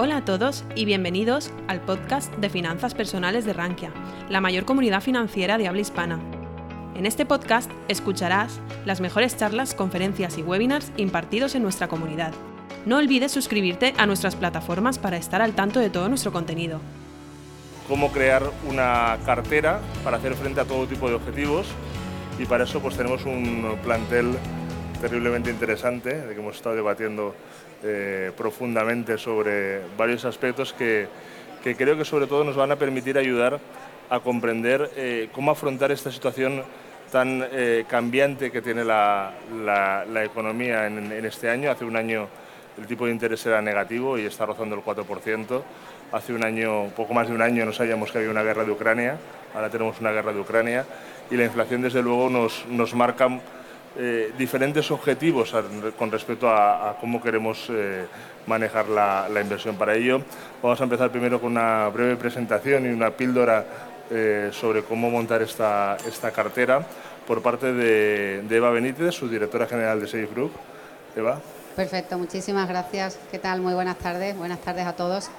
Hola a todos y bienvenidos al podcast de finanzas personales de Rankia, la mayor comunidad financiera de habla hispana. En este podcast escucharás las mejores charlas, conferencias y webinars impartidos en nuestra comunidad. No olvides suscribirte a nuestras plataformas para estar al tanto de todo nuestro contenido. Cómo crear una cartera para hacer frente a todo tipo de objetivos y para eso pues tenemos un plantel terriblemente interesante de que hemos estado debatiendo eh, profundamente sobre varios aspectos que, creo que sobre todo nos van a permitir ayudar a comprender eh, cómo afrontar esta situación tan eh, cambiante que tiene la, economía en, este año. Hace un año el tipo de interés era negativo y está rozando el 4%. Hace un año, poco más de un año, no sabíamos que había una guerra de Ucrania, ahora tenemos una guerra de Ucrania y la inflación desde luego nos, nos marca eh, diferentes objetivos con respecto a, cómo queremos eh, manejar la, inversión. Para ello, vamos a empezar primero con una breve presentación y una píldora eh, sobre cómo montar esta, esta cartera por parte de, Eva Benítez, su directora general de Safe Group. Eva. Perfecto, muchísimas gracias. ¿Qué tal? Muy buenas tardes. Buenas tardes a todos.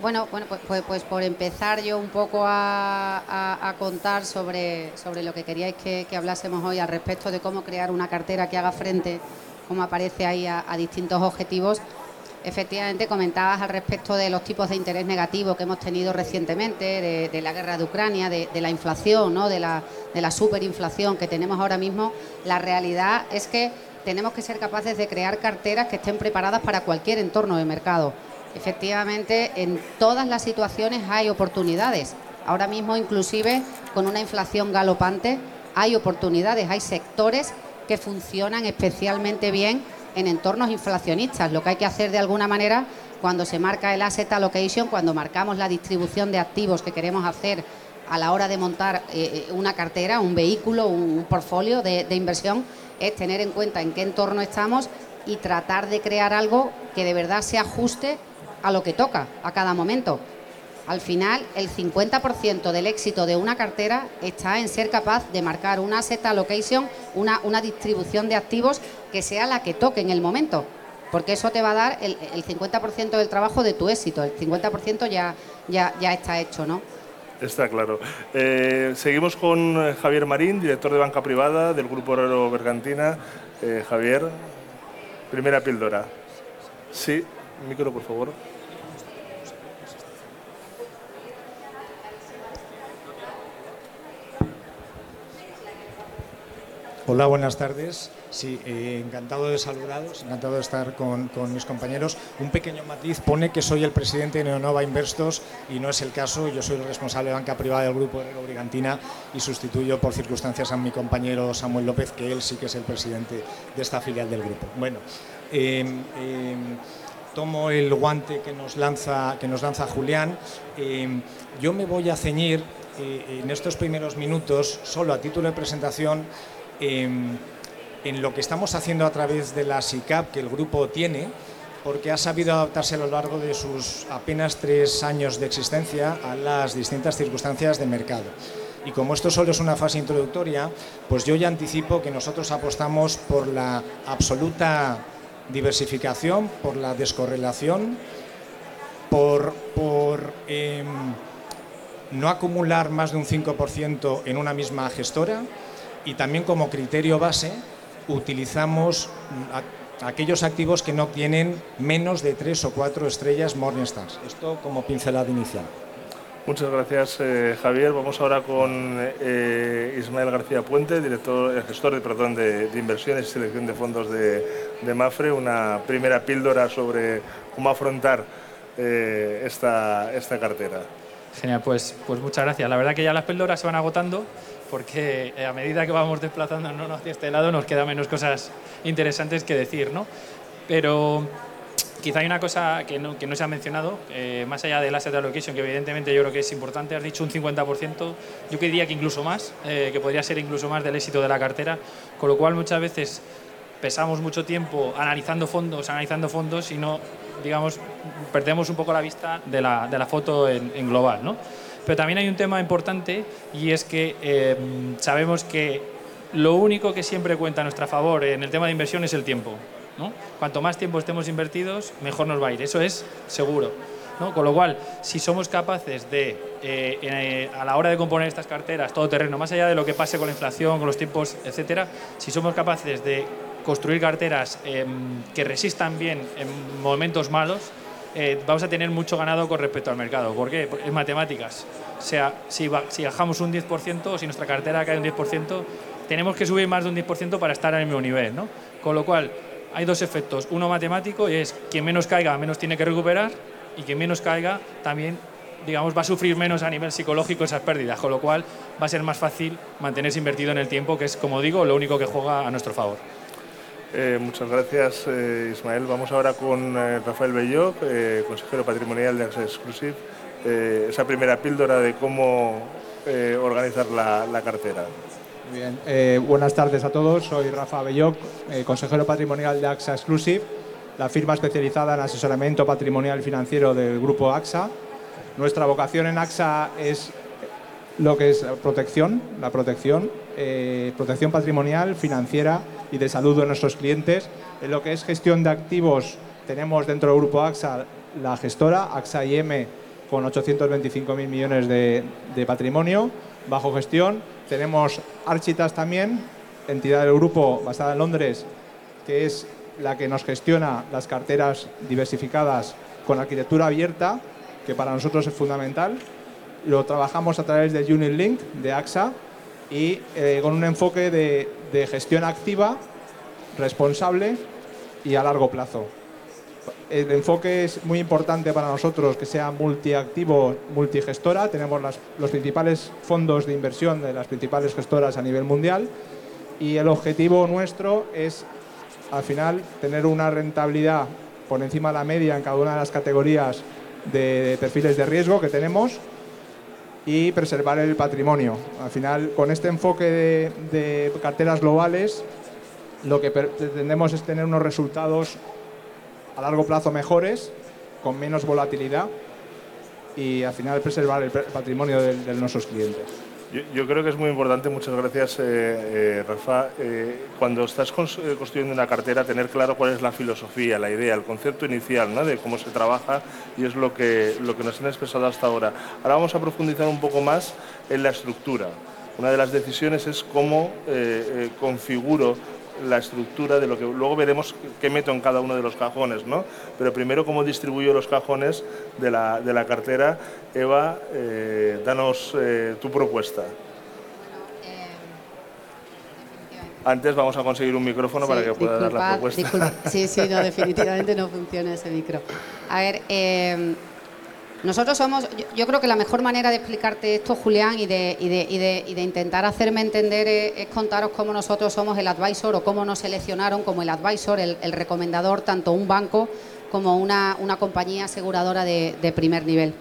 Bueno, bueno pues, pues, pues, por empezar yo un poco a, contar sobre, sobre lo que queríais que, hablásemos hoy al respecto de cómo crear una cartera que haga frente, como aparece ahí, a, distintos objetivos. Efectivamente, comentabas al respecto de los tipos de interés negativo que hemos tenido recientemente, de, la guerra de Ucrania, de, la inflación, ¿no? de, la, de la superinflación que tenemos ahora mismo. La realidad es que tenemos que ser capaces de crear carteras que estén preparadas para cualquier entorno de mercado Efectivamente, en todas las situaciones hay oportunidades. Ahora mismo, inclusive, con una inflación galopante, hay oportunidades, hay sectores que funcionan especialmente bien en entornos inflacionistas. Lo que hay que hacer de alguna manera cuando se marca el asset allocation, cuando marcamos la distribución de activos que queremos hacer a la hora de montar eh, eh, una cartera, un vehículo, un portfolio de, de inversión, es tener en cuenta en qué entorno estamos y tratar de crear algo que de verdad se ajuste a lo que toca a cada momento. Al final, el 50% del éxito de una cartera está en ser capaz de marcar una asset allocation, una, una distribución de activos que sea la que toque en el momento, porque eso te va a dar el, 50% del trabajo de tu éxito, el 50% ya, ya, ya está hecho, ¿no? Está claro. Eh, seguimos con eh, Javier Marín, director de banca privada del Grupo Aero Bergantina. Eh, Javier, primera píldora. Sí, micro, por favor. Hola, buenas tardes. Sí, eh, encantado de saludaros, encantado de estar con, mis compañeros. Un pequeño matiz pone que soy el presidente de Neonova Investos y no es el caso. Yo soy el responsable de banca privada del grupo de Brigantina y sustituyo por circunstancias a mi compañero Samuel López, que él sí que es el presidente de esta filial del grupo. Bueno, em, em, tomo el guante que nos lanza, que nos lanza Julián. Em, yo me voy a ceñir eh, en estos primeros minutos, solo a título de presentación, en, lo que estamos haciendo a través de la SICAP que el grupo tiene, porque ha sabido adaptarse a lo largo de sus apenas tres años de existencia a las distintas circunstancias de mercado. Y como esto solo es una fase introductoria, pues yo ya anticipo que nosotros apostamos por la absoluta diversificación, por la descorrelación, por, em, no acumular más de un 5% en una misma gestora, y también como criterio base utilizamos aquellos activos que no tienen menos de tres o cuatro estrellas Morningstar. Esto como pincelada inicial. Muchas gracias, eh, Javier. Vamos ahora con eh, Ismael García Puente, director, eh, gestor de, perdón, de, inversiones y selección de fondos de, de, MAFRE. Una primera píldora sobre cómo afrontar esta, esta cartera. Genial, pues, pues muchas gracias. La verdad que ya las píldoras se van agotando porque a medida que vamos desplazándonos hacia este lado nos queda menos cosas interesantes que decir, ¿no? Pero quizá hay una cosa que no, que no se ha mencionado, eh, más allá del asset allocation, que evidentemente yo creo que es importante, has dicho un 50%, yo diría que incluso más, eh, que podría ser incluso más del éxito de la cartera, con lo cual muchas veces pesamos mucho tiempo analizando fondos, analizando fondos y no, digamos, perdemos un poco la vista de la, foto en, en global, ¿no? Pero también hay un tema importante y es que em, sabemos que lo único que siempre cuenta a nuestra favor en el tema de inversión es el tiempo. ¿No? Cuanto más tiempo estemos invertidos, mejor nos va a ir. Eso es seguro. ¿no? Con lo cual, si somos capaces de, eh, eh, a la hora de componer estas carteras, todo terreno, más allá de lo que pase con la inflación, con los tiempos, etcétera, si somos capaces de construir carteras em, que resistan bien en momentos malos, eh, vamos a tener mucho ganado con respecto al mercado. ¿Por qué? En matemáticas. O sea, si bajamos un 10% o si nuestra cartera cae un 10%, tenemos que subir más de un 10% para estar al mismo nivel. ¿no? Con lo cual, hay dos efectos. Uno matemático y es quien menos caiga, menos tiene que recuperar y quien menos caiga también digamos, va a sufrir menos a nivel psicológico esas pérdidas, con lo cual va a ser más fácil mantenerse invertido en el tiempo, que es, como digo, lo único que juega a nuestro favor. Eh, muchas gracias, eh, Ismael. Vamos ahora con eh, Rafael Belloc, consejero patrimonial de Access Exclusive. esa primera píldora de cómo organizar la, cartera. Bien. buenas tardes a todos. Soy Rafa Belloc, consejero patrimonial de AXA Exclusive, la firma especializada en asesoramiento patrimonial financiero del grupo AXA. Nuestra vocación en AXA es lo que es protección, la protección, protección patrimonial, financiera y de salud de nuestros clientes. En lo que es gestión de activos, tenemos dentro del grupo AXA la gestora, AXA IM, con 825.000 millones de, patrimonio bajo gestión. Tenemos Architas también, entidad del grupo basada en Londres, que es la que nos gestiona las carteras diversificadas con arquitectura abierta, que para nosotros es fundamental. Lo trabajamos a través de Unit Link de AXA y eh, con un enfoque de, de gestión activa, responsable y a largo plazo. El enfoque es muy importante para nosotros que sea multiactivo, multigestora. Tenemos los principales fondos de inversión de las principales gestoras a nivel mundial y el objetivo nuestro es al final tener una rentabilidad por encima de la media en cada una de las categorías de perfiles de riesgo que tenemos y preservar el patrimonio. Al final, con este enfoque de, carteras globales, lo que pretendemos es tener unos resultados a largo plazo mejores, con menos volatilidad y al final preservar el patrimonio de nuestros clientes. Yo, creo que es muy importante, muchas gracias eh, eh, Rafa, eh, cuando estás construyendo una cartera tener claro cuál es la filosofía, la idea, el concepto inicial ¿no? de cómo se trabaja y es lo que, lo que nos han expresado hasta ahora. Ahora vamos a profundizar un poco más en la estructura. Una de las decisiones es cómo configuro la estructura de lo que luego veremos qué meto en cada uno de los cajones, ¿no? Pero primero cómo distribuyo los cajones de la, de la cartera. Eva, eh, danos eh, tu propuesta. Antes vamos a conseguir un micrófono para que pueda dar la propuesta. Sí, sí, no, definitivamente no funciona ese micro. A ver, eh, nosotros somos, yo, creo que la mejor manera de explicarte esto, Julián, y de, intentar hacerme entender es, contaros cómo nosotros somos el advisor o cómo nos seleccionaron como el advisor, el, recomendador, tanto un banco como una, compañía aseguradora de, primer nivel.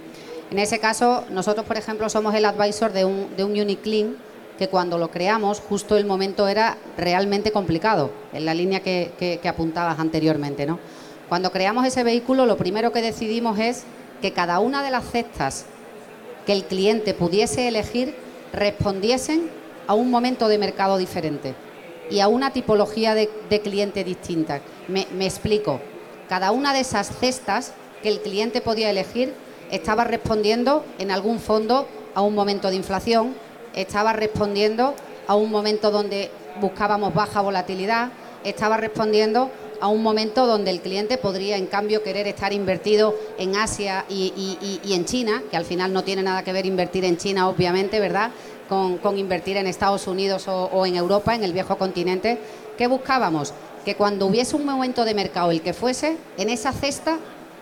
En ese caso, nosotros, por ejemplo, somos el advisor de un, de un Uniclean que cuando lo creamos, justo el momento era realmente complicado, en la línea que, que apuntabas anteriormente. ¿no? Cuando creamos ese vehículo, lo primero que decidimos es que cada una de las cestas que el cliente pudiese elegir respondiesen a un momento de mercado diferente y a una tipología de, cliente distinta. Me, me, explico. Cada una de esas cestas que el cliente podía elegir estaba respondiendo en algún fondo a un momento de inflación, estaba respondiendo a un momento donde buscábamos baja volatilidad, estaba respondiendo a un momento donde el cliente podría, en cambio, querer estar invertido en Asia y, en China, que al final no tiene nada que ver invertir en China, obviamente, ¿verdad? Con, invertir en Estados Unidos o, en Europa, en el viejo continente. ¿Qué buscábamos? Que cuando hubiese un momento de mercado, el que fuese, en esa cesta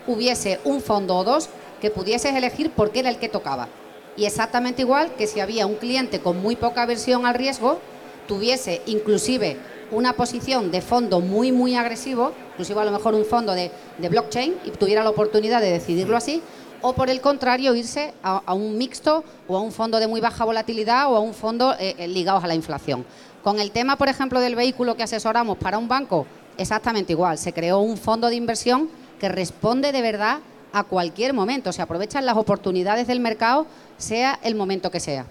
hubiese un fondo o dos que pudieses elegir porque era el que tocaba. Y exactamente igual que si había un cliente con muy poca aversión al riesgo, tuviese inclusive una posición de fondo muy, muy agresivo, inclusive a lo mejor un fondo de, blockchain, y tuviera la oportunidad de decidirlo así, o por el contrario irse a, un mixto o a un fondo de muy baja volatilidad o a un fondo eh, eh, ligados a la inflación. Con el tema, por ejemplo, del vehículo que asesoramos para un banco, exactamente igual. Se creó un fondo de inversión que responde de verdad a cualquier momento. Se aprovechan las oportunidades del mercado, sea el momento que sea.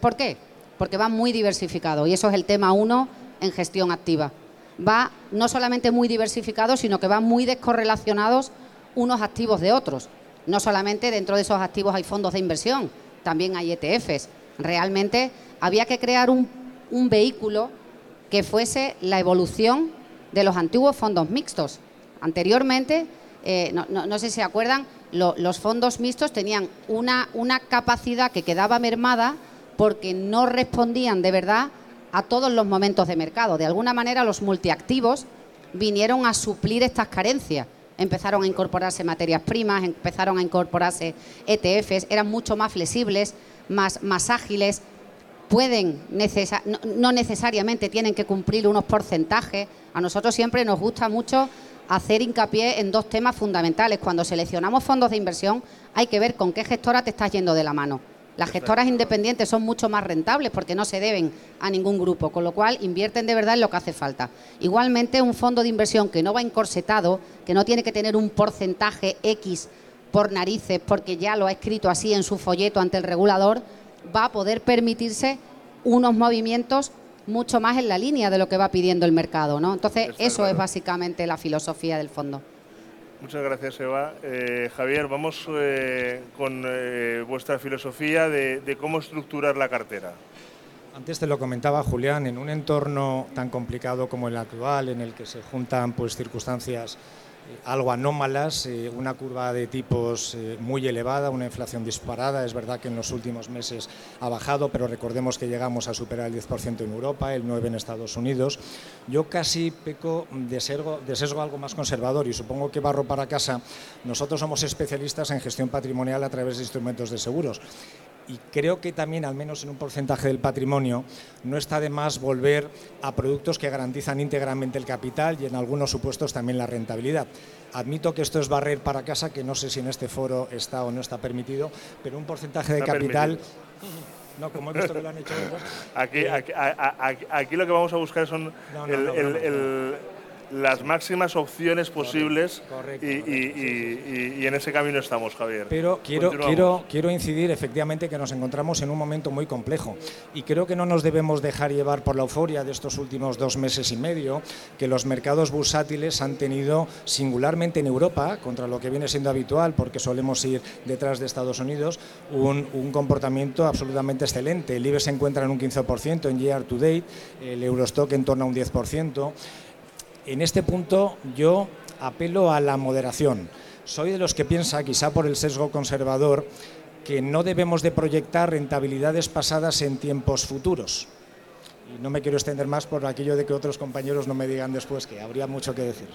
¿Por qué? Porque va muy diversificado y eso es el tema uno en gestión activa. va no solamente muy diversificado, sino que van muy descorrelacionados unos activos de otros. No solamente dentro de esos activos hay fondos de inversión, también hay ETFs. Realmente había que crear un, vehículo que fuese la evolución de los antiguos fondos mixtos. Anteriormente, eh, no, sé si se acuerdan, los fondos mixtos tenían una, una capacidad que quedaba mermada porque no respondían de verdad a todos los momentos de mercado. De alguna manera los multiactivos vinieron a suplir estas carencias. Empezaron a incorporarse materias primas, empezaron a incorporarse ETFs, eran mucho más flexibles, más, más ágiles, pueden no, necesariamente tienen que cumplir unos porcentajes. A nosotros siempre nos gusta mucho hacer hincapié en dos temas fundamentales. Cuando seleccionamos fondos de inversión hay que ver con qué gestora te estás yendo de la mano. Las gestoras independientes son mucho más rentables porque no se deben a ningún grupo, con lo cual invierten de verdad en lo que hace falta. Igualmente, un fondo de inversión que no va encorsetado, que no tiene que tener un porcentaje X por narices, porque ya lo ha escrito así en su folleto ante el regulador, va a poder permitirse unos movimientos mucho más en la línea de lo que va pidiendo el mercado. ¿no? Entonces, eso es básicamente la filosofía del fondo. Muchas gracias, Eva. Eh, Javier, vamos eh, con eh, vuestra filosofía de, cómo estructurar la cartera. Antes te lo comentaba Julián, en un entorno tan complicado como el actual, en el que se juntan pues, circunstancias algo anómalas, eh, una curva de tipos eh, muy elevada, una inflación disparada. Es verdad que en los últimos meses ha bajado, pero recordemos que llegamos a superar el 10% en Europa, el 9% en Estados Unidos. Yo casi peco de sesgo, de sesgo algo más conservador y supongo que barro para casa. Nosotros somos especialistas en gestión patrimonial a través de instrumentos de seguros y creo que también, al menos en un porcentaje del patrimonio, no está de más volver a productos que garantizan íntegramente el capital y en algunos supuestos también la rentabilidad. Admito que esto es barrer para casa, que no sé si en este foro está o no está permitido, pero un porcentaje de capital... No, como he visto que lo han hecho Aquí, aquí, lo que vamos a buscar son el las máximas opciones posibles y, en ese camino estamos, Javier. Pero quiero, quiero, quiero incidir efectivamente que nos encontramos en un momento muy complejo y creo que no nos debemos dejar llevar por la euforia de estos últimos dos meses y medio, que los mercados bursátiles han tenido singularmente en Europa, contra lo que viene siendo habitual, porque solemos ir detrás de Estados Unidos, un, un comportamiento absolutamente excelente. El IBE se encuentra en un 15% en year to date, el Eurostock en torno a un 10%. En este punto yo apelo a la moderación. Soy de los que piensa, quizá por el sesgo conservador, que no debemos de proyectar rentabilidades pasadas en tiempos futuros. Y no me quiero extender más por aquello de que otros compañeros no me digan después que habría mucho que decir.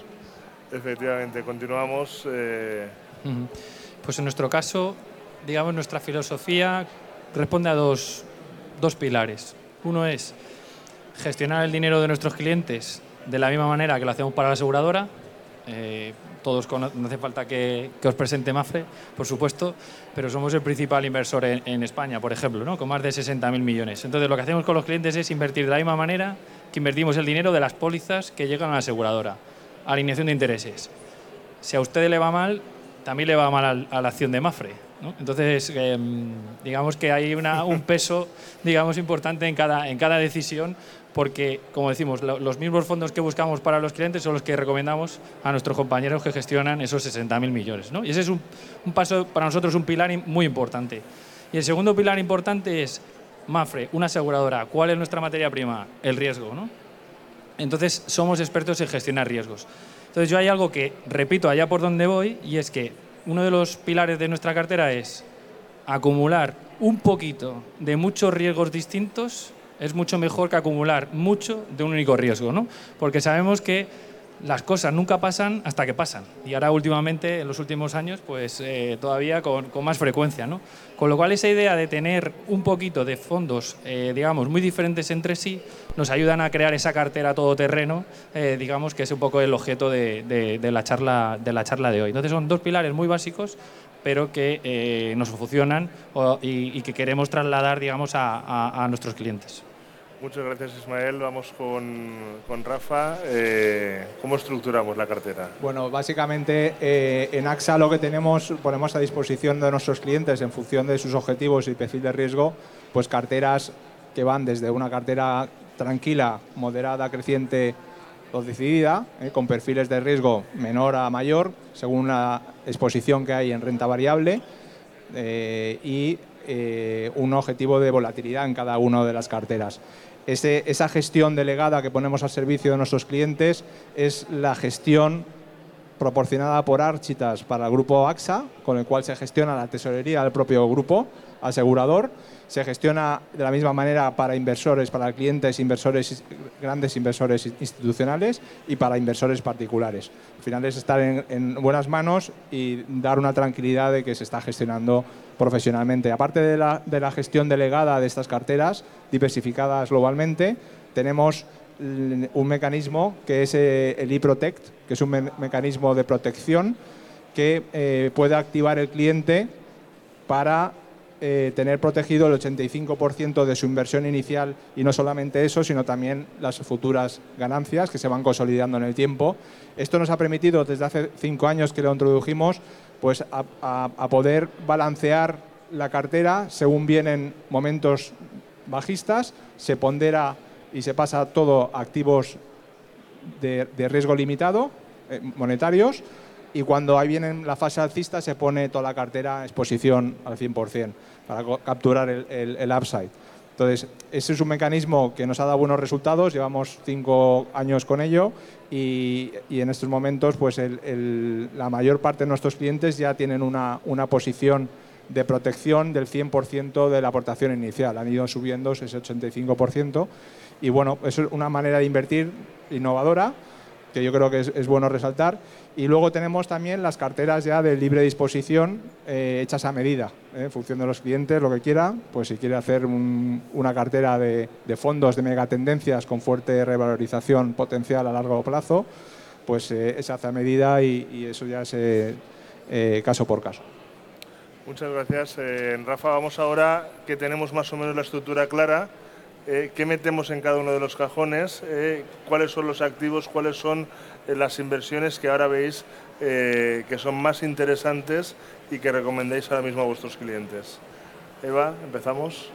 Efectivamente, continuamos. Eh. Pues en nuestro caso, digamos, nuestra filosofía responde a dos, dos pilares. Uno es gestionar el dinero de nuestros clientes de la misma manera que lo hacemos para la aseguradora. Eh, todos no hace falta que, os presente Mafre, por supuesto, pero somos el principal inversor en, España, por ejemplo, ¿no? con más de 60.000 millones. Entonces, lo que hacemos con los clientes es invertir de la misma manera que invertimos el dinero de las pólizas que llegan a la aseguradora. Alineación de intereses. Si a usted le va mal, también le va mal a, la acción de Mafre. Entonces, em, digamos que hay un peso digamos, importante en cada, en cada decisión porque, como decimos, los mismos fondos que buscamos para los clientes son los que recomendamos a nuestros compañeros que gestionan esos 60.000 millones. ¿no? Y ese es un, paso, para nosotros, un pilar muy importante. Y el segundo pilar importante es Mafre, una aseguradora. ¿Cuál es nuestra materia prima? El riesgo. ¿no? Entonces, somos expertos en gestionar riesgos. Entonces, yo hay algo que repito allá por donde voy y es que uno de los pilares de nuestra cartera es acumular un poquito de muchos riesgos distintos es mucho mejor que acumular mucho de un único riesgo, ¿no? Porque sabemos que las cosas nunca pasan hasta que pasan. Y ahora últimamente, en los últimos años, pues eh, todavía con, más frecuencia, ¿no? Con lo cual esa idea de tener un poquito de fondos, eh, digamos, muy diferentes entre sí, nos ayudan a crear esa cartera todoterreno, eh, digamos, que es un poco el objeto de, la charla, de hoy. Entonces son dos pilares muy básicos pero que nos funcionan y, que queremos trasladar digamos, a nuestros clientes. Muchas gracias Ismael. Vamos con, Rafa. Eh, ¿Cómo estructuramos la cartera? Bueno, básicamente eh, en AXA lo que tenemos, ponemos a disposición de nuestros clientes en función de sus objetivos y perfil de riesgo, pues carteras que van desde una cartera tranquila, moderada, creciente o decidida, eh, con perfiles de riesgo menor a mayor, según la exposición que hay en renta variable y un objetivo de volatilidad en cada una de las carteras. Esa gestión delegada que ponemos al servicio de nuestros clientes es la gestión proporcionada por Architas para el grupo AXA, con el cual se gestiona la tesorería del propio grupo asegurador se gestiona de la misma manera para inversores, para clientes, inversores, grandes inversores institucionales y para inversores particulares. Al final es estar en, buenas manos y dar una tranquilidad de que se está gestionando profesionalmente. Aparte de la, gestión delegada de estas carteras, diversificadas globalmente, tenemos un mecanismo que es eh, el eProtect, que es un mecanismo de protección que eh, puede activar el cliente para eh, tener protegido el 85% de su inversión inicial y no solamente eso, sino también las futuras ganancias que se van consolidando en el tiempo. Esto nos ha permitido desde hace cinco años que lo introdujimos pues a, poder balancear la cartera según vienen momentos bajistas, se pondera y se pasa todo a activos de, riesgo limitado, eh, monetarios, y cuando ahí viene la fase alcista se pone toda la cartera a exposición al 100% para capturar el, upside. Entonces, ese es un mecanismo que nos ha dado buenos resultados, llevamos cinco años con ello y, en estos momentos pues la mayor parte de nuestros clientes ya tienen una, una posición de protección del 100% de la aportación inicial, han ido subiendo ese 85% y bueno, es una manera de invertir innovadora que yo creo que es, bueno resaltar. Y luego tenemos también las carteras ya de libre disposición eh, hechas a medida, eh, en función de los clientes, lo que quiera, pues si quiere hacer una cartera de, fondos de megatendencias con fuerte revalorización potencial a largo plazo, pues eh, se hace a medida y, eso ya es caso por caso. Muchas gracias. Rafa, vamos ahora que tenemos más o menos la estructura clara eh, qué metemos en cada uno de los cajones, eh, cuáles son los activos, cuáles son eh, las inversiones que ahora veis que son más interesantes y que recomendáis ahora mismo a vuestros clientes. Eva, empezamos.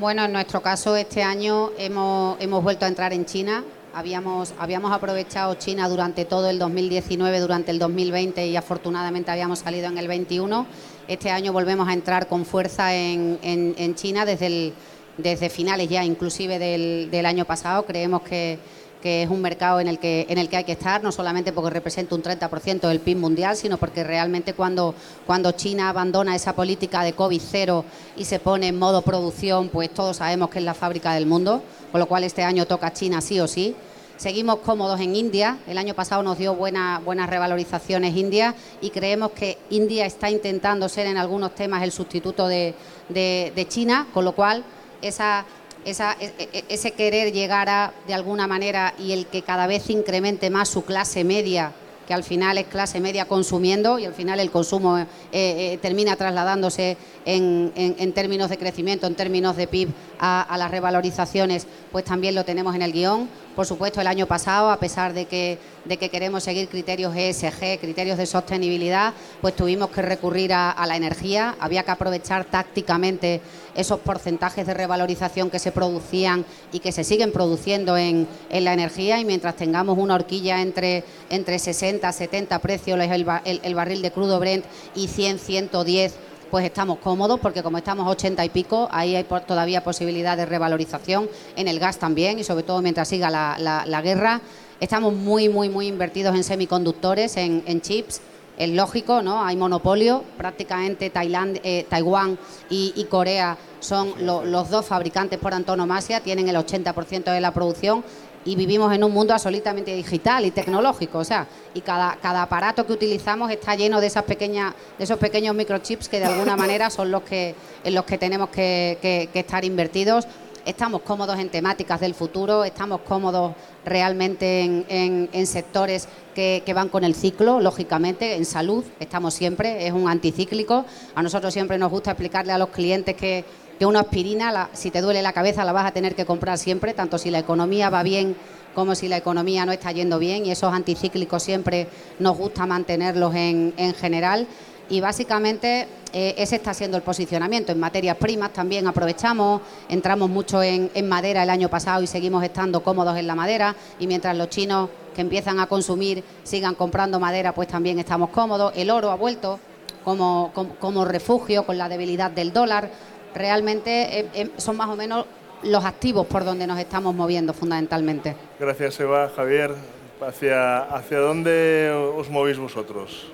Bueno, en nuestro caso este año hemos, hemos vuelto a entrar en China. Habíamos, habíamos aprovechado China durante todo el 2019, durante el 2020 y afortunadamente habíamos salido en el 21. Este año volvemos a entrar con fuerza en, en China desde el desde finales ya inclusive del, año pasado. Creemos que, es un mercado en el, que, en el que hay que estar, no solamente porque representa un 30% del PIB mundial, sino porque realmente cuando, cuando China abandona esa política de COVID cero y se pone en modo producción, pues todos sabemos que es la fábrica del mundo, con lo cual este año toca China sí o sí. Seguimos cómodos en India. El año pasado nos dio buenas revalorizaciones India y creemos que India está intentando ser en algunos temas el sustituto de, de China, con lo cual esa, esa, e, e, ese querer llegar a, de alguna manera, y el que cada vez incremente más su clase media, que al final es clase media consumiendo y al final el consumo eh, eh, termina trasladándose en, términos de crecimiento, en términos de PIB a, las revalorizaciones, pues también lo tenemos en el guion. Por supuesto, el año pasado, a pesar de que, de que queremos seguir criterios ESG, criterios de sostenibilidad, pues tuvimos que recurrir a, la energía. Había que aprovechar tácticamente esos porcentajes de revalorización que se producían y que se siguen produciendo en, la energía. Y mientras tengamos una horquilla entre, entre 60, 70 precios, el, el barril de crudo Brent y 100, 110 pues estamos cómodos porque como estamos 80 y pico, ahí hay todavía posibilidad de revalorización, en el gas también y sobre todo mientras siga la, guerra. Estamos muy, muy, muy invertidos en semiconductores, en, chips. Es lógico, ¿no? Hay monopolio. Prácticamente eh, Taiwán y, Corea son los dos fabricantes por antonomasia, tienen el 80% de la producción y vivimos en un mundo absolutamente digital y tecnológico, o sea, y cada, cada aparato que utilizamos está lleno de esas pequeñas, de esos pequeños microchips que de alguna manera son los que en los que tenemos que, estar invertidos. Estamos cómodos en temáticas del futuro, estamos cómodos realmente en, sectores que, que, van con el ciclo, lógicamente, en salud estamos siempre, es un anticíclico. A nosotros siempre nos gusta explicarle a los clientes que que una aspirina, si te duele la cabeza, la vas a tener que comprar siempre, tanto si la economía va bien como si la economía no está yendo bien, y esos anticíclicos siempre nos gusta mantenerlos en, general. Y básicamente eh, ese está siendo el posicionamiento. En materias primas también aprovechamos, entramos mucho en, madera el año pasado y seguimos estando cómodos en la madera. Y mientras los chinos que empiezan a consumir sigan comprando madera, pues también estamos cómodos. El oro ha vuelto como, como, refugio con la debilidad del dólar. Realmente eh, eh, son más o menos los activos por donde nos estamos moviendo fundamentalmente. Gracias, Eva. Javier, ¿hacia, hacia dónde os movéis vosotros?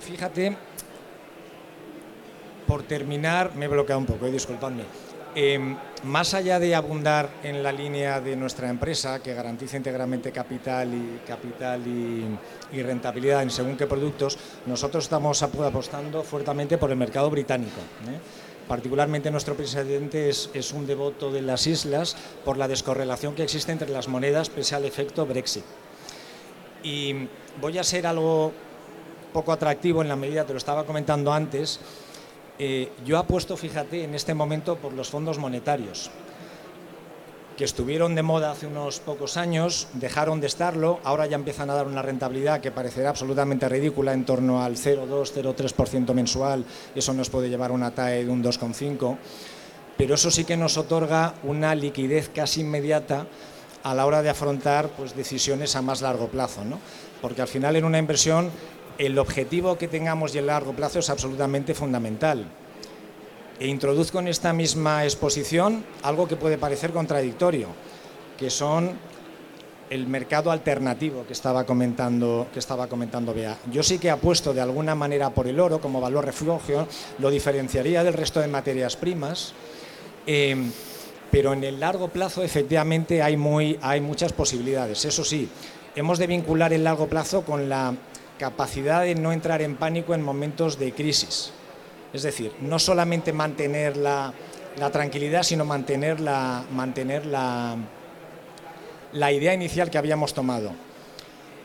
Fíjate, por terminar, me he bloqueado un poco, disculpadme. Em, más allá de abundar en la línea de nuestra empresa, que garantiza íntegramente capital y, capital y, rentabilidad en según qué productos, nosotros estamos apostando fuertemente por el mercado británico. ¿eh? Particularmente nuestro presidente es, un devoto de las islas por la descorrelación que existe entre las monedas pese al efecto Brexit. Y voy a ser algo poco atractivo en la medida, te lo estaba comentando antes, eh, yo apuesto, fíjate, en este momento por los fondos monetarios, que estuvieron de moda hace unos pocos años, dejaron de estarlo, ahora ya empiezan a dar una rentabilidad que parecerá absolutamente ridícula, en torno al 0,2-0,3% mensual, eso nos puede llevar a una TAE de un 2,5%, pero eso sí que nos otorga una liquidez casi inmediata a la hora de afrontar pues, decisiones a más largo plazo, ¿no? porque al final en una inversión el objetivo que tengamos y el largo plazo es absolutamente fundamental. E introduzco en esta misma exposición algo que puede parecer contradictorio, que son el mercado alternativo que estaba comentando que estaba comentando Bea. Yo sí que apuesto de alguna manera por el oro como valor refugio, lo diferenciaría del resto de materias primas, eh, pero en el largo plazo efectivamente hay, muy, hay muchas posibilidades. Eso sí, hemos de vincular el largo plazo con la capacidad de no entrar en pánico en momentos de crisis. Es decir, no solamente mantener la, tranquilidad, sino mantener, la, mantener la, la idea inicial que habíamos tomado.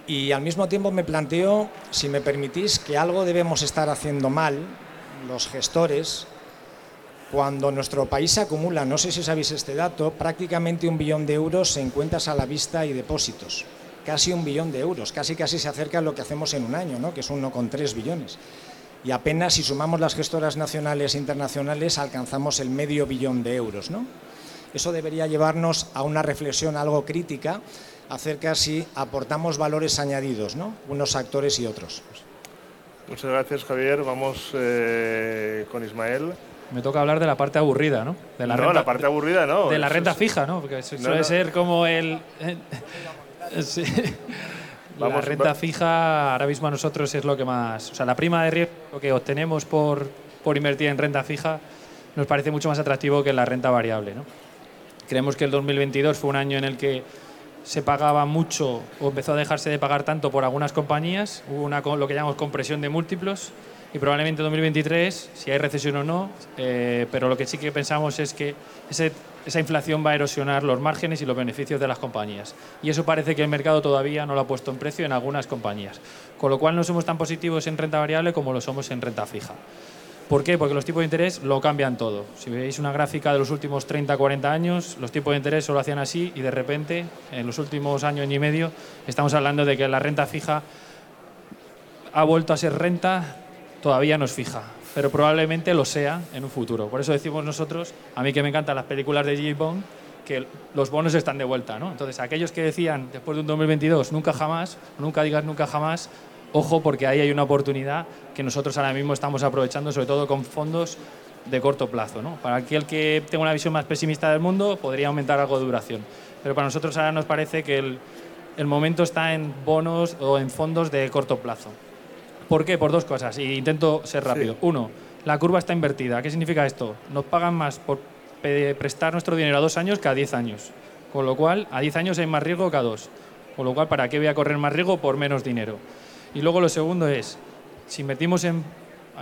Y al mismo tiempo me planteo, si me permitís, que algo debemos estar haciendo mal, los gestores, cuando nuestro país acumula, no sé si sabéis este dato, prácticamente un billón de euros en cuentas a la vista y depósitos casi un billón de euros, casi casi se acerca a lo que hacemos en un año, ¿no? que es 1,3 billones. Y apenas si sumamos las gestoras nacionales e internacionales alcanzamos el medio billón de euros. ¿no? Eso debería llevarnos a una reflexión algo crítica acerca si aportamos valores añadidos, ¿no? unos actores y otros. Muchas gracias, Javier. Vamos eh, con Ismael. Me toca hablar de la parte aburrida, ¿no? De la no, la parte aburrida no. De la renta fija, ¿no? Porque suele ser como el... Sí. la renta fija ahora mismo a nosotros es lo que más... O sea, la prima de riesgo que obtenemos por, por invertir en renta fija nos parece mucho más atractivo que la renta variable. ¿no? Creemos que el 2022 fue un año en el que se pagaba mucho o empezó a dejarse de pagar tanto por algunas compañías, hubo una, lo que llamamos compresión de múltiplos y probablemente en 2023, si hay recesión o no, eh, pero lo que sí que pensamos es que ese esa inflación va a erosionar los márgenes y los beneficios de las compañías. Y eso parece que el mercado todavía no lo ha puesto en precio en algunas compañías. Con lo cual no somos tan positivos en renta variable como lo somos en renta fija. ¿Por qué? Porque los tipos de interés lo cambian todo. Si veis una gráfica de los últimos 30, 40 años, los tipos de interés solo hacían así y de repente, en los últimos años y medio, estamos hablando de que la renta fija ha vuelto a ser renta, todavía no es fija pero probablemente lo sea en un futuro. Por eso decimos nosotros, a mí que me encantan las películas de J. Bond, que los bonos están de vuelta. ¿no? Entonces, aquellos que decían después de un 2022, nunca jamás, nunca digas nunca jamás, ojo porque ahí hay una oportunidad que nosotros ahora mismo estamos aprovechando, sobre todo con fondos de corto plazo. ¿no? Para aquel que tenga una visión más pesimista del mundo, podría aumentar algo de duración. Pero para nosotros ahora nos parece que el momento está en bonos o en fondos de corto plazo. ¿Por qué? Por dos cosas. Y intento ser rápido. Uno, la curva está invertida. ¿Qué significa esto? Nos pagan más por prestar nuestro dinero a dos años que a diez años. Con lo cual, a diez años hay más riesgo que a dos. Con lo cual, ¿para qué voy a correr más riesgo por menos dinero? Y luego lo segundo es, si invertimos en...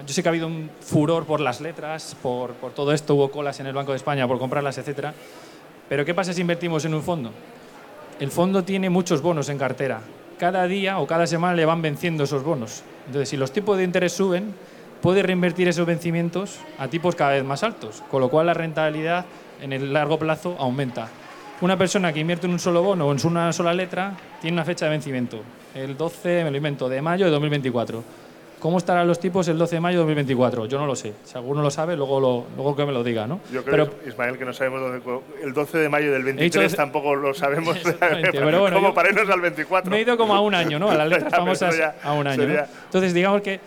Yo sé que ha habido un furor por las letras, por, por todo esto, hubo colas en el Banco de España por comprarlas, etcétera. Pero ¿qué pasa si invertimos en un fondo? El fondo tiene muchos bonos en cartera. Cada día o cada semana le van venciendo esos bonos. Entonces, si los tipos de interés suben, puede reinvertir esos vencimientos a tipos cada vez más altos, con lo cual la rentabilidad en el largo plazo aumenta. Una persona que invierte en un solo bono o en una sola letra tiene una fecha de vencimiento, el 12, me lo invento, de mayo de 2024. ¿Cómo estarán los tipos el 12 de mayo de 2024? Yo no lo sé. Si alguno lo sabe, luego, lo, luego que me lo diga, ¿no? Yo creo, Ismael, que no sabemos dónde... El 12 de mayo del 23 tampoco lo sabemos. pero bueno, como para irnos al 24. Me he ido como a un año, ¿no? A las letras famosas a un año. Entonces, digamos que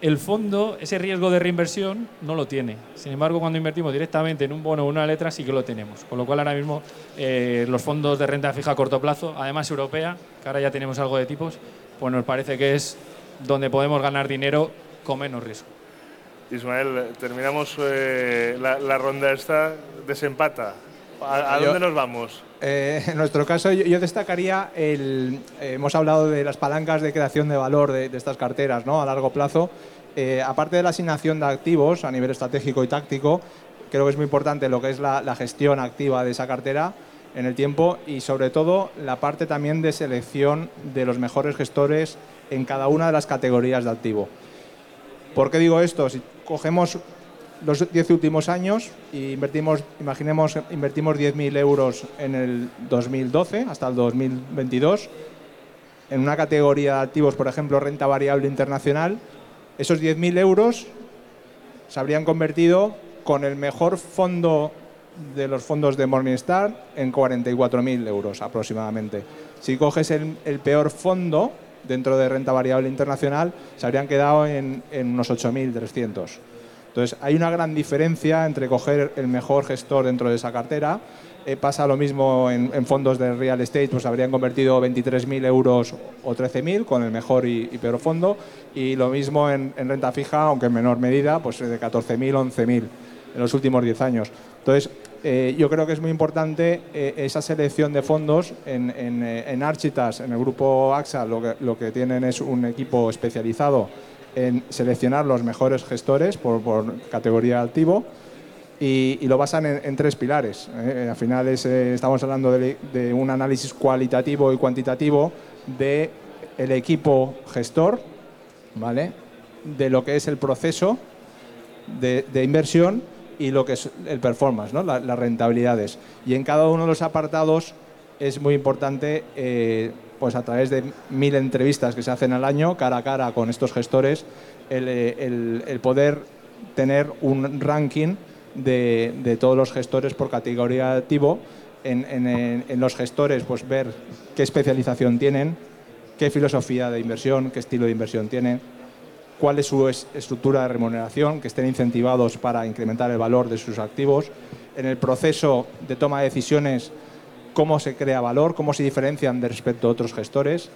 el fondo, ese riesgo de reinversión, no lo tiene. Sin embargo, cuando invertimos directamente en un bono o una letra, sí que lo tenemos. Con lo cual, ahora mismo, eh, los fondos de renta fija a corto plazo, además europea, que ahora ya tenemos algo de tipos, pues nos parece que es donde podemos ganar dinero con menos riesgo. Ismael, terminamos eh, la, ronda esta, desempata. ¿A, dónde nos vamos? Eh, en nuestro caso, yo, destacaría, el, eh, hemos hablado de las palancas de creación de valor de, estas carteras ¿no? a largo plazo. aparte de la asignación de activos a nivel estratégico y táctico, creo que es muy importante lo que es la gestión activa de esa cartera en el tiempo y sobre todo la parte también de selección de los mejores gestores en cada una de las categorías de activo. ¿Por qué digo esto? Si cogemos los 10 últimos años e invertimos, imaginemos, invertimos 10.000 euros en el 2012 hasta el 2022, en una categoría de activos, por ejemplo, renta variable internacional, esos 10.000 euros se habrían convertido con el mejor fondo de los fondos de Morningstar en 44.000 euros aproximadamente. Si coges el, el peor fondo, dentro de renta variable internacional se habrían quedado en, unos 8.300. Entonces, hay una gran diferencia entre coger el mejor gestor dentro de esa cartera. Eh, pasa lo mismo en, fondos de real estate, pues habrían convertido 23.000 euros o 13.000 con el mejor y, peor fondo. Y lo mismo en, renta fija, aunque en menor medida, pues de 14.000, 11.000 en los últimos 10 años. Entonces, eh, yo creo que es muy importante eh, esa selección de fondos. En, eh, en, Architas, en el grupo AXA, lo que, lo que, tienen es un equipo especializado en seleccionar los mejores gestores por, por categoría activo y, lo basan en, tres pilares. al final estamos hablando de, un análisis cualitativo y cuantitativo del el equipo gestor, ¿vale? de lo que es el proceso de inversión y lo que es el performance, ¿no? las rentabilidades. Y en cada uno de los apartados es muy importante, eh, pues a través de mil entrevistas que se hacen al año, cara a cara con estos gestores, el, eh, poder tener un ranking de, todos los gestores por categoría activo. En, en, los gestores, pues ver qué especialización tienen, qué filosofía de inversión, qué estilo de inversión tienen, cuál es su estructura de remuneración, que estén incentivados para incrementar el valor de sus activos. En el proceso de toma de decisiones, cómo se crea valor, cómo se diferencian de respecto a otros gestores,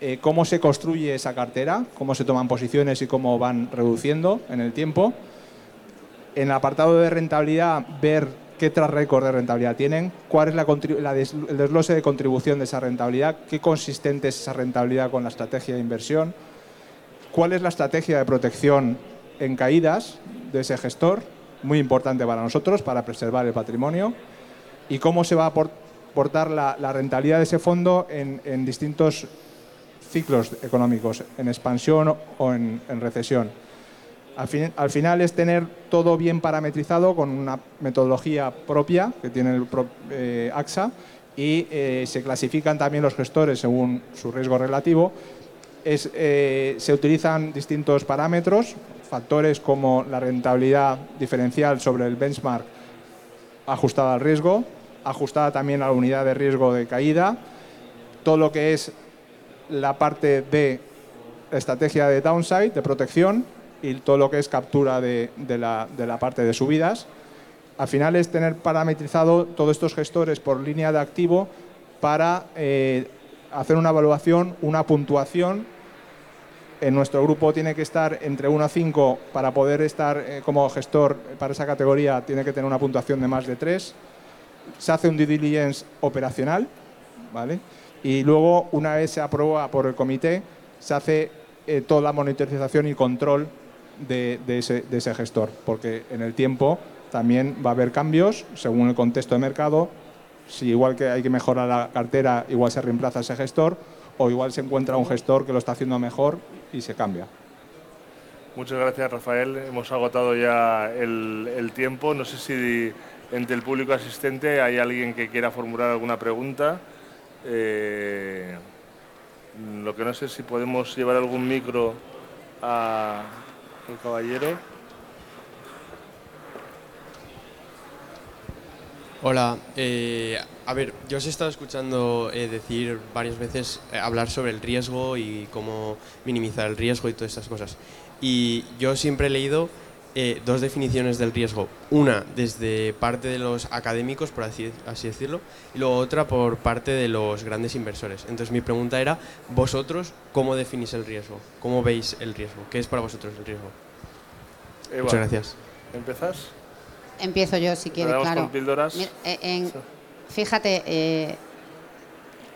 eh, cómo se construye esa cartera, cómo se toman posiciones y cómo van reduciendo en el tiempo. En el apartado de rentabilidad, ver qué tras récord de rentabilidad tienen, cuál es el desglose de contribución de esa rentabilidad, qué consistente es esa rentabilidad con la estrategia de inversión cuál es la estrategia de protección en caídas de ese gestor, muy importante para nosotros, para preservar el patrimonio, y cómo se va a aportar la, rentabilidad de ese fondo en, distintos ciclos económicos, en expansión o en, recesión. Al, final es tener todo bien parametrizado con una metodología propia que tiene el eh, AXA y eh, se clasifican también los gestores según su riesgo relativo eh, se utilizan distintos parámetros, factores como la rentabilidad diferencial sobre el benchmark ajustada al riesgo, ajustada también a la unidad de riesgo de caída, todo lo que es la parte de estrategia de downside, de protección, y todo lo que es captura de, la, parte de subidas. Al final es tener parametrizado todos estos gestores por línea de activo para eh, hacer una evaluación, una puntuación. En nuestro grupo tiene que estar entre 1 a 5 para poder estar eh, como gestor para esa categoría, tiene que tener una puntuación de más de 3. Se hace un due diligence operacional, ¿vale? Y luego, una vez se aprueba por el comité, se hace eh, toda la monitorización y control de, ese, de ese gestor, porque en el tiempo también va a haber cambios según el contexto de mercado, si igual que hay que mejorar la cartera, igual se reemplaza ese gestor o igual se encuentra un gestor que lo está haciendo mejor y se cambia. Muchas gracias, Rafael. Hemos agotado ya el, tiempo. No sé si entre el público asistente hay alguien que quiera formular alguna pregunta. Eh, lo que no sé si podemos llevar algún micro a el caballero. Hola, eh, a ver, yo os he estado escuchando eh, decir varias veces eh, hablar sobre el riesgo y cómo minimizar el riesgo y todas estas cosas. Y yo siempre he leído eh, dos definiciones del riesgo. Una desde parte de los académicos, por así, así decirlo, y luego otra por parte de los grandes inversores. Entonces mi pregunta era, vosotros, ¿cómo definís el riesgo? ¿Cómo veis el riesgo? ¿Qué es para vosotros el riesgo? Eva, Muchas gracias. ¿Empezás? Empiezo yo si quieres, claro. con píldoras. Mira, eh, fíjate, eh,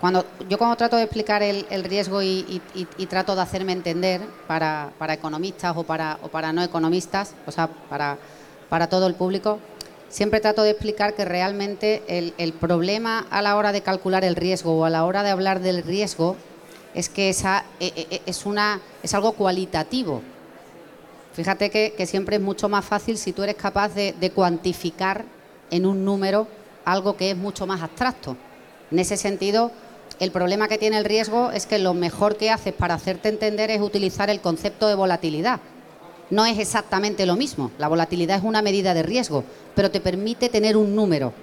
cuando, yo cuando trato de explicar el, el riesgo y, y- y- y trato de hacerme entender para, para economistas o para, o para no economistas, o sea, para, para todo el público, siempre trato de explicar que realmente el, el problema a la hora de calcular el riesgo o a la hora de hablar del riesgo es que esa, eh, eh, es, una, es algo cualitativo. Fíjate que, siempre es mucho más fácil si tú eres capaz de, cuantificar en un número algo que es mucho más abstracto. En ese sentido, el problema que tiene el riesgo es que lo mejor que haces para hacerte entender es utilizar el concepto de volatilidad. No es exactamente lo mismo. La volatilidad es una medida de riesgo, pero te permite tener un número.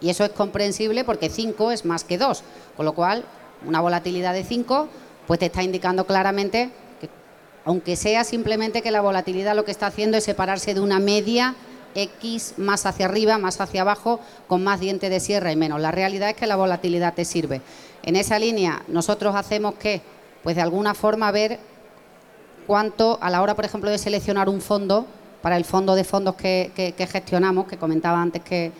Y eso es comprensible porque 5 es más que 2. Con lo cual, una volatilidad de 5 pues te está indicando claramente aunque sea simplemente que la volatilidad lo que está haciendo es separarse de una media X más hacia arriba, más hacia abajo, con más diente de sierra y menos. La realidad es que la volatilidad te sirve. En esa línea, nosotros hacemos que, pues de alguna forma, ver cuánto a la hora, por ejemplo, de seleccionar un fondo, para el fondo de fondos que, gestionamos, que comentaba antes que,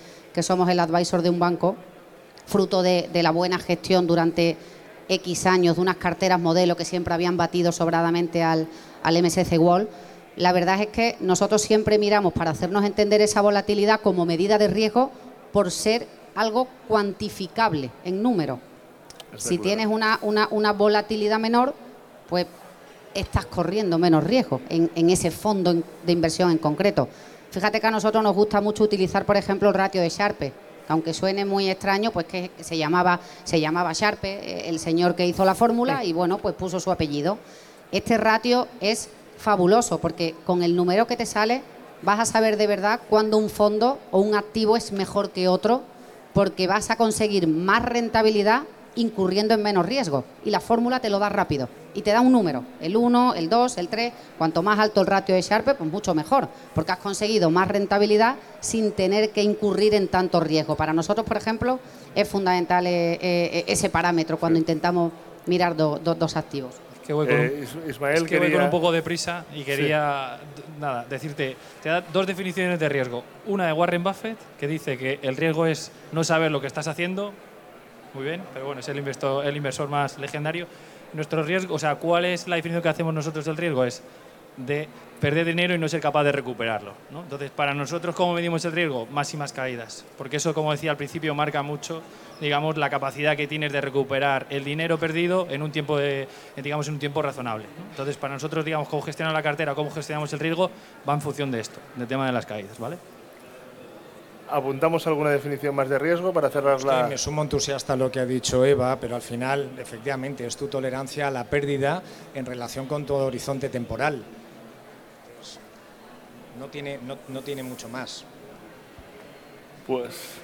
somos el advisor de un banco, fruto de la buena gestión durante X años de unas carteras modelo que siempre habían batido sobradamente al, al MSC World, la verdad es que nosotros siempre miramos para hacernos entender esa volatilidad como medida de riesgo por ser algo cuantificable en número. Si tienes una, una- una volatilidad menor, pues estás corriendo menos riesgo en, en ese fondo de inversión en concreto. Fíjate que a nosotros nos gusta mucho utilizar, por ejemplo, el ratio de Sharpe, aunque suene muy extraño, pues que se llamaba, se llamaba Sharpe, eh, el señor que hizo la fórmula, y bueno, pues puso su apellido. Este ratio es fabuloso porque con el número que te sale vas a saber de verdad cuándo un fondo o un activo es mejor que otro porque vas a conseguir más rentabilidad incurriendo en menos riesgo. Y la fórmula te lo da rápido. Y te da un número, el 1, el 2, el 3. Cuanto más alto el ratio de Sharpe, pues mucho mejor. Porque has conseguido más rentabilidad sin tener que incurrir en tanto riesgo. Para nosotros, por ejemplo, es fundamental eh, eh, ese parámetro cuando intentamos mirar do- do- dos activos. Que voy con, un- Eh, Is- Ismael es que voy quería... con un poco de prisa y quería nada, decirte, te da dos definiciones de riesgo. Una de Warren Buffett, que dice que el riesgo es no saber lo que estás haciendo. Muy bien, pero bueno, es el inversor, el inversor más legendario. Nuestro riesgo, o sea, ¿cuál es la definición que hacemos nosotros del riesgo? Es de perder dinero y no ser capaz de recuperarlo. ¿no? Entonces, para nosotros, ¿cómo medimos el riesgo? Máximas caídas. Porque eso, como decía al principio, marca mucho, digamos, la capacidad que tienes de recuperar el dinero perdido en un tiempo, de, digamos, en un tiempo razonable. ¿no? Entonces, para nosotros, digamos, cómo gestionar la cartera, cómo gestionamos el riesgo, va en función de esto, del tema de las caídas, ¿vale? ¿Apuntamos alguna definición más de riesgo para cerrar la...? Sí, me sumo entusiasta a lo que ha dicho Eva, pero al final, efectivamente, es tu tolerancia a la pérdida en relación con tu horizonte temporal. No tiene, no, no tiene mucho más. Pues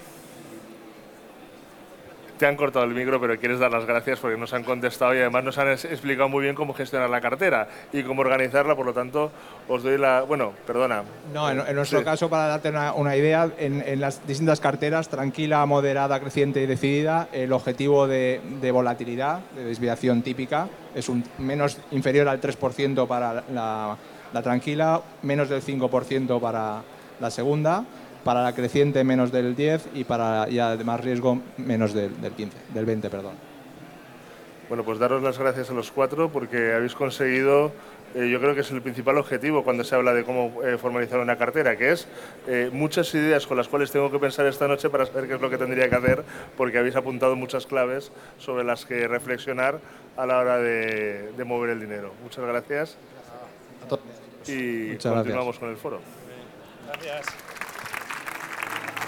te han cortado el micro, pero quieres dar las gracias porque nos han contestado y además nos han explicado muy bien cómo gestionar la cartera y cómo organizarla. Por lo tanto, os doy la. Bueno, perdona. No, en, en nuestro Sí. caso, para darte una, una idea, en, en las distintas carteras, tranquila, moderada, creciente y decidida, el objetivo de, de volatilidad, de desviación típica, es un menos inferior al 3% para la, la tranquila, menos del 5% para la segunda, para la creciente menos del 10 y para ya de más riesgo menos del, del 15, del 20, perdón. Bueno, pues daros las gracias a los cuatro porque habéis conseguido, eh, yo creo que es el principal objetivo cuando se habla de cómo eh, formalizar una cartera, que es eh, muchas ideas con las cuales tengo que pensar esta noche para saber qué es lo que tendría que hacer, porque habéis apuntado muchas claves sobre las que reflexionar a la hora de, de mover el dinero. Muchas gracias. Y Muchas gracias. continuamos con el foro. Gracias.